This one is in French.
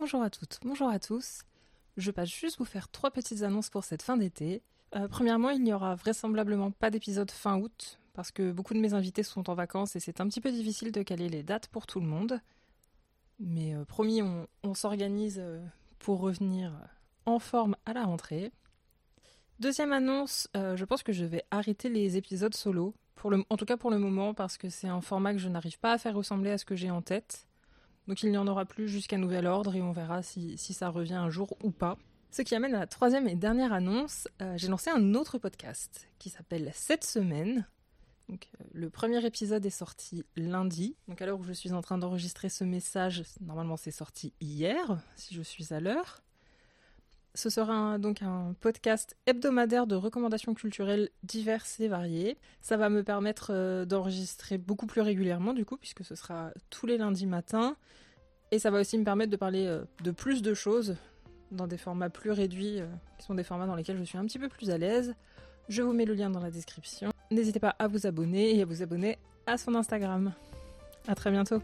Bonjour à toutes, bonjour à tous. Je passe juste vous faire trois petites annonces pour cette fin d'été. Euh, premièrement, il n'y aura vraisemblablement pas d'épisode fin août parce que beaucoup de mes invités sont en vacances et c'est un petit peu difficile de caler les dates pour tout le monde. Mais euh, promis, on, s'organise euh, pour revenir en forme à la rentrée. Deuxième annonce, je pense que je vais arrêter les épisodes solo, en tout cas pour le moment, parce que c'est un format que je n'arrive pas à faire ressembler à ce que j'ai en tête. Donc il n'y en aura plus jusqu'à nouvel ordre et on verra si, ça revient un jour ou pas. Ce qui amène à la troisième et dernière annonce, euh, j'ai lancé un autre podcast qui s'appelle Cette semaine. Donc, euh, le premier épisode est sorti lundi. Donc à l'heure où je suis en train d'enregistrer ce message, normalement c'est sorti hier, si je suis à l'heure. Ce sera donc un podcast hebdomadaire de recommandations culturelles diverses et variées. Ça va me permettre euh, d'enregistrer beaucoup plus régulièrement du coup, puisque ce sera tous les lundis matins. Et ça va aussi me permettre de parler euh, de plus de choses dans des formats plus réduits, euh, qui sont des formats dans lesquels je suis un petit peu plus à l'aise. Je vous mets le lien dans la description. N'hésitez pas à vous abonner et à vous abonner à son Instagram. A très bientôt